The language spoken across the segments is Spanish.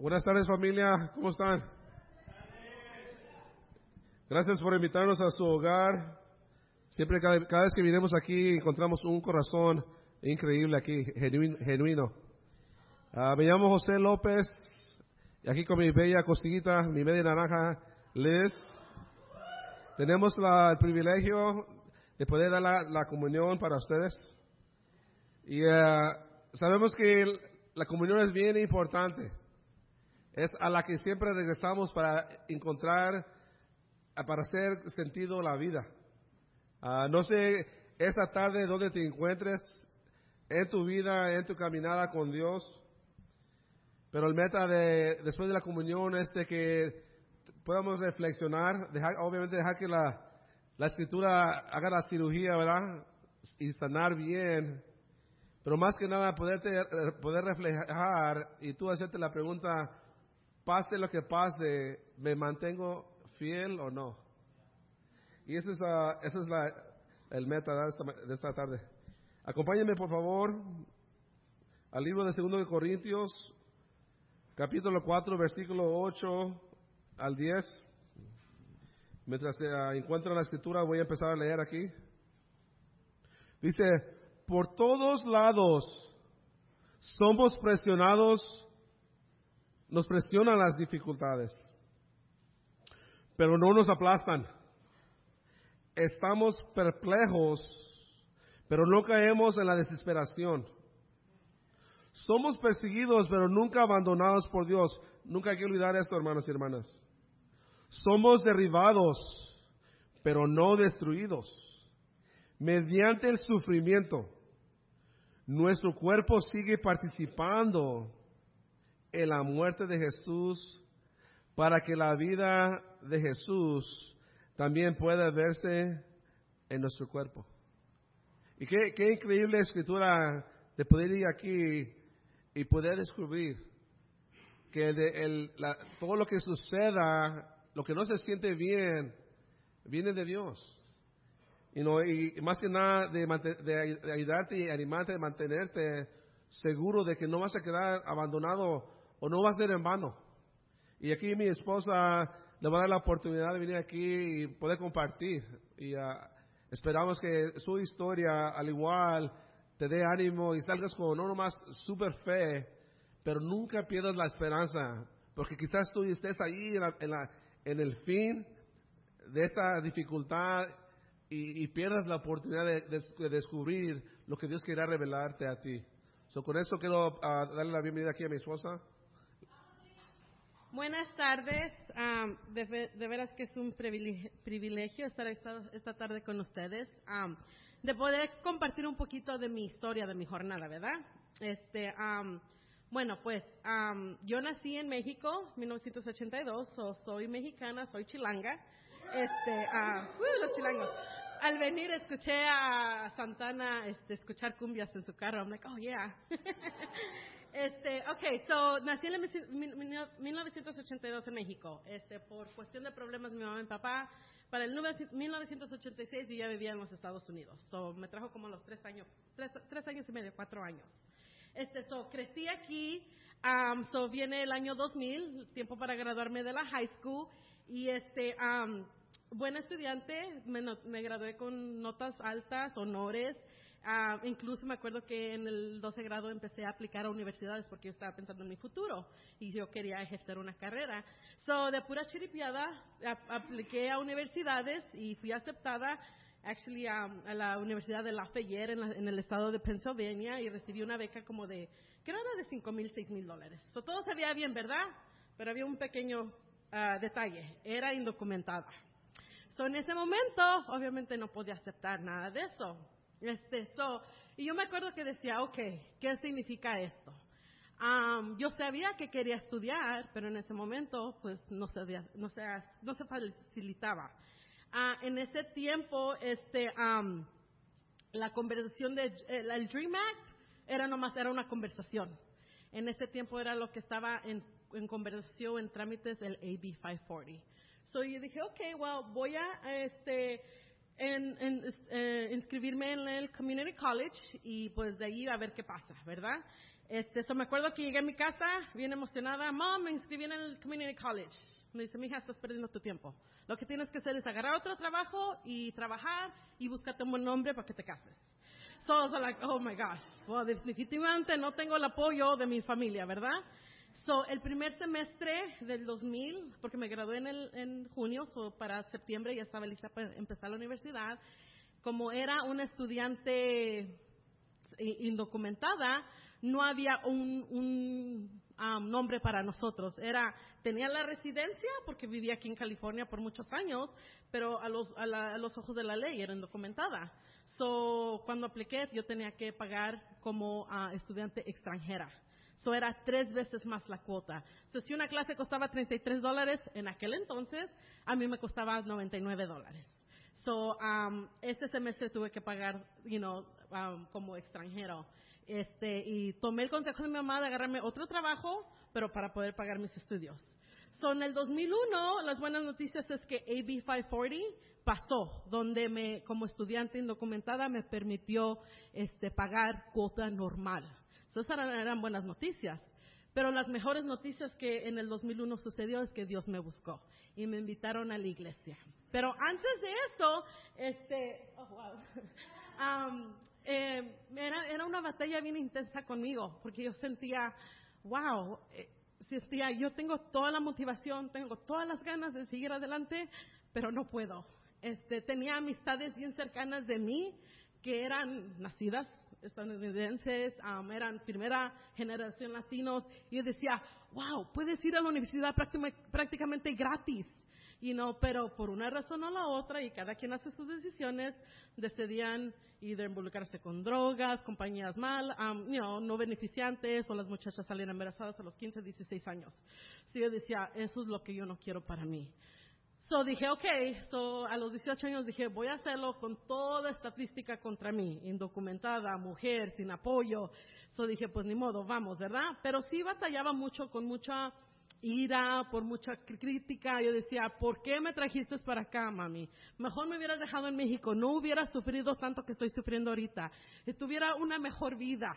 Buenas tardes familia, ¿cómo están? Gracias por invitarnos a su hogar. Siempre, cada, cada vez que vinimos aquí, encontramos un corazón increíble aquí, genuino. genuino. Ah, me llamo José López, y aquí con mi bella costillita, mi media naranja, Liz. Tenemos la- el privilegio de poder dar la, comunión para ustedes. Y eh, sabemos que la comunión es bien importante. Es a la que siempre regresamos para encontrar, ah, para hacer sentido la vida. Ah, no sé esta tarde dónde te encuentres en tu vida, en tu caminada con Dios, pero el meta de después de la comunión es que podamos reflexionar, dejar, obviamente dejar que la, la escritura haga la cirugía, ¿verdad? Y sanar bien, pero más que nada poderte, eh, poder reflejar y tú hacerte la pregunta, pase lo que pase, ¿me mantengo fiel o no? Y ese es, ese es la, el meta de esta, de esta tarde. Acompáñenme, por favor, al libro de 2 de Corintios, capítulo 4, versículo 8 al 10. Mientras se ah, encuentran la escritura, voy a empezar a leer aquí. Dice, por todos lados somos presionados, nos presionan las dificultades, pero no nos aplastan. Estamos perplejos, pero no caemos en la desesperación. Somos perseguidos, pero nunca abandonados por Dios. Nunca hay que olvidar esto, hermanos y hermanas. Somos derribados, pero no destruidos. Mediante el sufrimiento, nuestro cuerpo sigue participando en la muerte de Jesús para que la vida de Jesús también pueda verse en nuestro cuerpo. Y qué, increíble escritura de poder ir aquí y poder descubrir que el- la- todo lo que suceda, lo que no se siente bien, viene de Dios. Y, más que nada de ayudarte y animarte, de mantenerte seguro de que no vas a quedar abandonado o no va a ser en vano. Y aquí mi esposa le va a dar la oportunidad de venir aquí y poder compartir. Y ah, esperamos que su historia, al igual, te dé ánimo y salgas con no nomás super fe, pero nunca pierdas la esperanza. Porque quizás tú estés ahí en, la- en la- en el fin de esta dificultad y, y pierdas la oportunidad de, de- de descubrir lo que Dios quiera revelarte a ti. So, con esto quiero ah, darle la bienvenida aquí a mi esposa. Buenas tardes. Am, de, de veras que es un privilegio, estar esta, esta tarde con ustedes. Am, de poder compartir un poquito de mi historia, de mi jornada, ¿verdad? Este, am, bueno, pues yo nací en México, 1982, so, soy mexicana, soy chilanga. Este, ah, uh, los chilangos. Al venir escuché a Santana este, escuchar cumbias en su carro. I'm like, oh yeah. Este, okay, so nací en el mil- mil- 1982 en México. Este, por cuestión de problemas mi mamá y mi papá, para el nueve- 1986 yo ya vivía en los Estados Unidos. So me trajo como los tres años, tres, tres años y medio, cuatro años. Este, so crecí aquí. um, so viene el año 2000, tiempo para graduarme de la high school y este, um, estudiante, me, me gradué con notas altas, honores. Ah, incluso me acuerdo que en el 12 grado empecé a aplicar a universidades porque yo estaba pensando en mi futuro y yo quería ejercer una carrera. So, de pura chiripiada, ap- apliqué a universidades y fui aceptada actually um, a la Universidad de Lafayette en, la- en el estado de Pennsylvania y recibí una beca como de, creo era de 5 mil, 6 mil dólares. So, todo se veía bien, ¿verdad? Pero había un pequeño ah, detalle, era indocumentada. So, en ese momento, obviamente no podía aceptar nada de eso. Este, so, y yo me acuerdo que decía, ok, ¿qué significa esto? Am, yo sabía que quería estudiar, pero en ese momento, pues, no se, no se, no se facilitaba. Ah, en ese tiempo, este, am, la conversación de, el, el Dream Act era nomás, era una conversación. En ese tiempo era lo que estaba en, en conversación, en trámites, el AB 540. So yo dije, ok, well, voy a este, en, en, eh, inscribirme en el Community College y pues de ahí a ver qué pasa, ¿verdad? Este, me acuerdo que llegué a mi casa bien emocionada. Mom, me inscribí en el Community College. Me dice, mija, estás perdiendo tu tiempo. Lo que tienes que hacer es agarrar otro trabajo y trabajar y buscarte un buen nombre para que te cases. So I like, oh my gosh. Well, definitivamente no tengo el apoyo de mi familia, ¿verdad? So, el primer semestre del 2000, porque me gradué en, el, en junio, so para septiembre ya estaba lista para empezar la universidad. Como era una estudiante indocumentada, no había un, un um, nombre para nosotros. Era, tenía la residencia porque vivía aquí en California por muchos años, pero a los, a, la, a los ojos de la ley era indocumentada. So, cuando apliqué, yo tenía que pagar como uh, estudiante extranjera. So, era tres veces más la cuota. So, si una clase costaba 33 dólares en aquel entonces, a mí me costaba 99 dólares. So, um, ese semestre tuve que pagar, you know, um, como extranjero. Este, y tomé el consejo de mi mamá de agarrarme otro trabajo, pero para poder pagar mis estudios. So, en el 2001, las buenas noticias es que AB 540 pasó, donde me, como estudiante indocumentada, me permitió este, pagar cuota normal. Esas eran, buenas noticias. Pero las mejores noticias que en el 2001 sucedió es que Dios me buscó y me invitaron a la iglesia. Pero antes de esto, este, oh, wow. eh, era, era, una batalla bien intensa conmigo, porque yo sentía, wow, eh, sentía, yo tengo toda la motivación, tengo todas las ganas de seguir adelante, pero no puedo. Este, tenía amistades bien cercanas de mí que eran nacidas estadounidenses, um, eran primera generación latinos, y yo decía, wow, puedes ir a la universidad prácticamente gratis. You know, pero por una razón o la otra, y cada quien hace sus decisiones, decidían ir involucrarse con drogas, compañías mal, um, you know, no beneficiantes, o las muchachas salían embarazadas a los 15, 16 años. So yo decía, eso es lo que yo no quiero para mí. So dije, ok, so a los 18 años dije, voy a hacerlo con toda estadística contra mí, indocumentada, mujer, sin apoyo. So dije, pues ni modo, vamos, ¿verdad? Pero sí batallaba mucho con mucha ira, por mucha crítica. Yo decía, ¿por qué me trajiste para acá, mami? Mejor me hubieras dejado en México, no hubiera sufrido tanto que estoy sufriendo ahorita. Tuviera una mejor vida.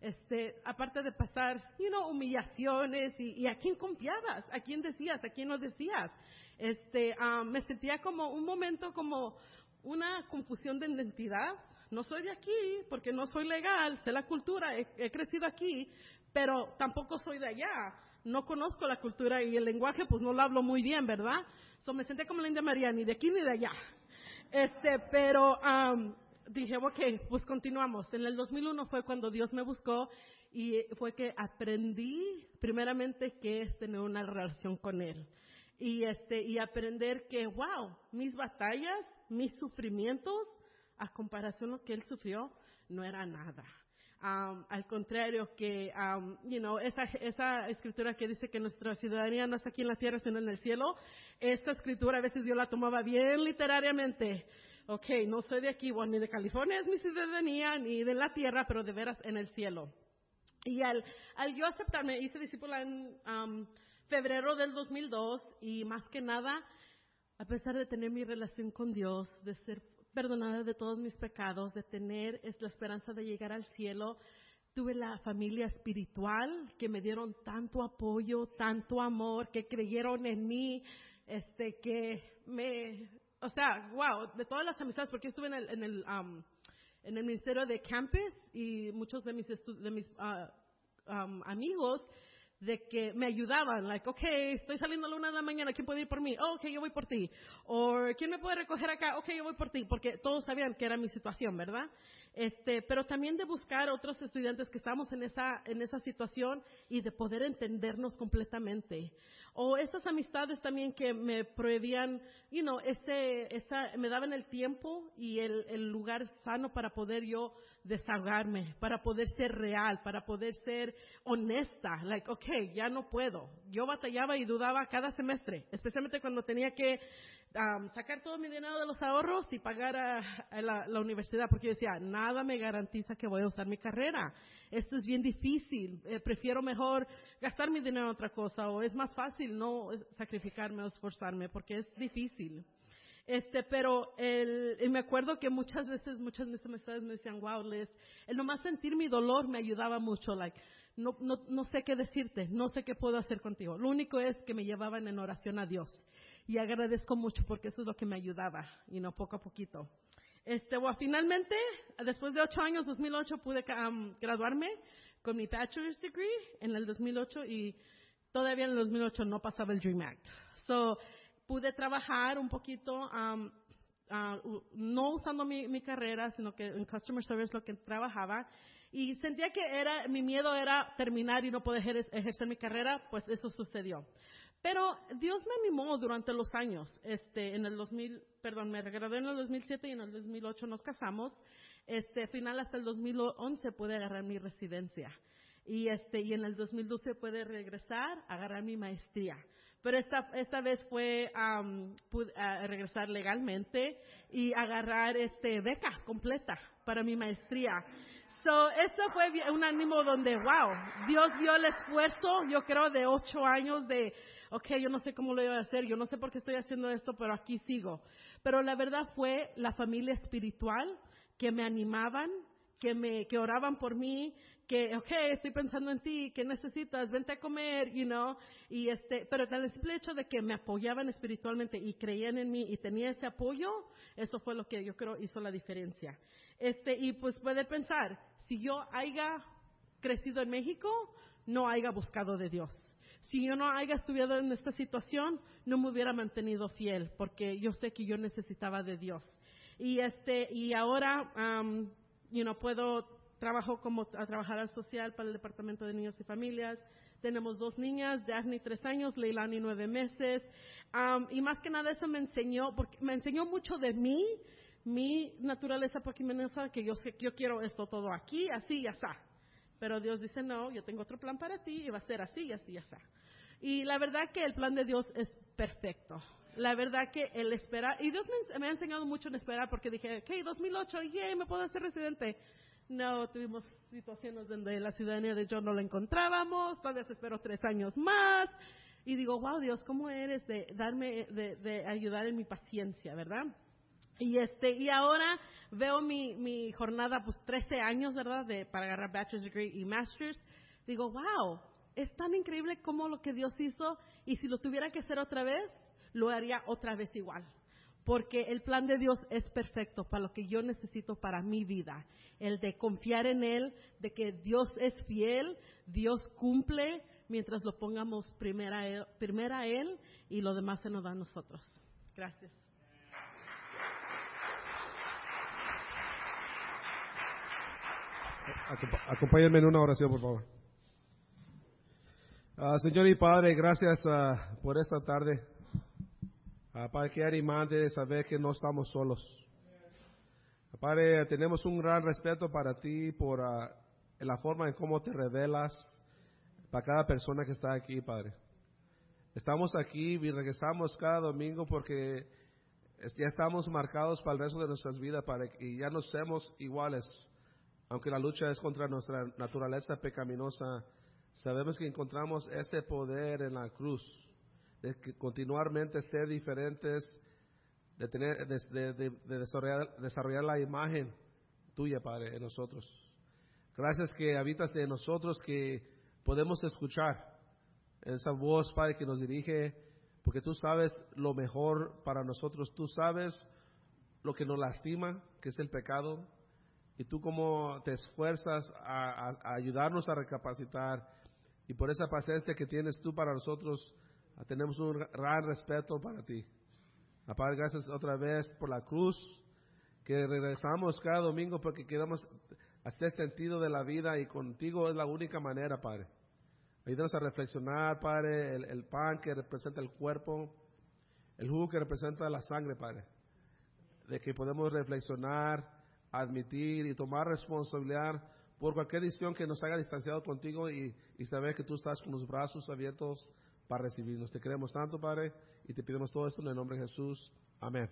Este, aparte de pasar, you know, humillaciones y, y a quién confiabas, a quién decías, a quién no decías este, um, me sentía como un momento como una confusión de identidad. No soy de aquí porque no soy legal, sé la cultura, he, crecido aquí, pero tampoco soy de allá. No conozco la cultura y el lenguaje, pues no lo hablo muy bien, ¿verdad? So me senté como la India María, ni de aquí ni de allá. Este, pero um, dije, ok, pues continuamos. En el 2001 fue cuando Dios me buscó y fue que aprendí primeramente qué es tener una relación con Él y este y aprender que wow mis batallas mis sufrimientos a comparación de lo que él sufrió no era nada um, al contrario que um, you know esa esa escritura que dice que nuestra ciudadanía no está aquí en la tierra sino en el cielo esta escritura a veces yo la tomaba bien literariamente. Ok no soy de aquí bueno, ni de California es mi ciudadanía ni de la tierra pero de veras en el cielo. Y al, al yo aceptarme hice discípula en um, febrero del 2002 y más que nada, a pesar de tener mi relación con Dios, de ser perdonada de todos mis pecados, de tener la esperanza de llegar al cielo, tuve la familia espiritual que me dieron tanto apoyo, tanto amor, que creyeron en mí, este, que me, o sea, wow, de todas las amistades, porque yo estuve en el, en el, um, en el ministerio de campus y muchos de mis, de mis uh, um, amigos de que me ayudaban, like, ok, estoy saliendo a la una de la mañana, ¿quién puede ir por mí? Oh, ok, yo voy por ti. O, ¿quién me puede recoger acá? Ok, yo voy por ti, porque todos sabían que era mi situación, ¿verdad? Este, pero también de buscar otros estudiantes que estamos en esa, en esa situación y de poder entendernos completamente. O esas amistades también que me prohibían, you know, ese, esa, me daban el tiempo y el, el lugar sano para poder yo desahogarme, para poder ser real, para poder ser honesta. Like, okay, ya no puedo. Yo batallaba y dudaba cada semestre, especialmente cuando tenía que um, sacar todo mi dinero de los ahorros y pagar a, la, universidad, porque yo decía, nada me garantiza que voy a usar mi carrera esto es bien difícil, eh, prefiero mejor gastar mi dinero en otra cosa o es más fácil no sacrificarme o esforzarme porque es difícil. Este, pero el, me acuerdo que muchas veces, muchas de mis amistades me decían, wow, Les, el nomás sentir mi dolor me ayudaba mucho, like, no, no, no sé qué decirte, no sé qué puedo hacer contigo. Lo único es que me llevaban en oración a Dios. Y agradezco mucho porque eso es lo que me ayudaba, y no poco a poquito. Este, bueno, finalmente, después de ocho años, 2008, pude um, graduarme con mi bachelor's degree en el 2008 y todavía en el 2008 no pasaba el Dream Act. So, pude trabajar un poquito, um, uh, no usando mi, mi, carrera, sino que en customer service lo que trabajaba. Y sentía que era, mi miedo era terminar y no poder ejercer mi carrera, pues eso sucedió. Pero Dios me animó durante los años. Este, en el 2000, perdón, me gradué en el 2007 y en el 2008 nos casamos. Este, final hasta el 2011 pude agarrar mi residencia. Y este, y en el 2012 pude regresar, agarrar mi maestría. Pero esta, esta vez fue um, pude, regresar legalmente y agarrar este beca completa para mi maestría. So, esto fue un ánimo donde, wow, Dios vio el esfuerzo, yo creo, de ocho años de ok, yo no sé cómo lo iba a hacer, yo no sé por qué estoy haciendo esto, pero aquí sigo. Pero la verdad fue la familia espiritual que me animaban, que me, que oraban por mí, que, ok, estoy pensando en ti, ¿qué necesitas? Vente a comer, you know, y este, pero el simple hecho de que me apoyaban espiritualmente y creían en mí y tenía ese apoyo, eso fue lo que yo creo hizo la diferencia. Este, y pues puede pensar, si yo haya crecido en México, no haya buscado de Dios si yo no haya estudiado en esta situación, no me hubiera mantenido fiel, porque yo sé que yo necesitaba de Dios. Y este, y ahora, um, you know, puedo, trabajo como a trabajar al social para el Departamento de Niños y Familias. Tenemos dos niñas, Daphne tres años, Leilani nueve meses. Y más que nada eso me enseñó, porque me enseñó mucho de mí, mi naturaleza poquimenosa, que yo sé que yo quiero esto todo aquí, así y así. Pero Dios dice, no, yo tengo otro plan para ti y va a ser así y así y así. Y la verdad que el plan de Dios es perfecto. La verdad que el esperar, y Dios me, ha enseñado mucho en esperar porque dije, ok, 2008, yay, me puedo hacer residente. No, tuvimos situaciones donde la ciudadanía de John no la encontrábamos, todavía se esperó tres años más. Y digo, wow, Dios, ¿cómo eres de darme, de ayudar en mi paciencia, verdad? Y este, y ahora veo mi, mi jornada, pues 13 años, ¿verdad? De, para agarrar bachelor's degree y master's. Digo, wow, es tan increíble como lo que Dios hizo y si lo tuviera que hacer otra vez, lo haría otra vez igual. Porque el plan de Dios es perfecto para lo que yo necesito para mi vida. El de confiar en Él, de que Dios es fiel, Dios cumple, mientras lo pongamos primero a Él, primero a él y lo demás se nos da a nosotros. Gracias. Acompáñenme en una oración, por favor. Uh, Señor y Padre, gracias uh, por esta tarde. Uh, Padre, que animante saber que no estamos solos. Padre, tenemos un gran respeto para ti por la forma en cómo te revelas para cada persona que está aquí, Padre. Estamos aquí y regresamos cada domingo porque ya estamos marcados para el resto de nuestras vidas para y ya no seamos iguales. Aunque la lucha es contra nuestra naturaleza pecaminosa, sabemos que encontramos ese poder en la cruz, de continuamente ser diferentes, de, tener, de, desarrollar, la imagen tuya, Padre, en nosotros. Gracias que habitas en nosotros, que podemos escuchar esa voz, Padre, que nos dirige, porque tú sabes lo mejor para nosotros, tú sabes lo que nos lastima, que es el pecado, y tú como te esfuerzas a ayudarnos a recapacitar y por esa paciencia que tienes tú para nosotros, tenemos un gran respeto para ti. Padre, gracias otra vez por la cruz, que regresamos cada domingo porque queremos hacer sentido de la vida y contigo es la única manera, Padre. Ayúdanos a reflexionar, Padre, el, el pan que representa el cuerpo, el jugo que representa la sangre, Padre. De que podemos reflexionar, admitir y tomar responsabilidad por cualquier decisión que nos haga distanciado contigo y, saber que tú estás con los brazos abiertos para recibirnos. Te queremos tanto, Padre, y te pedimos todo esto en el nombre de Jesús. Amén.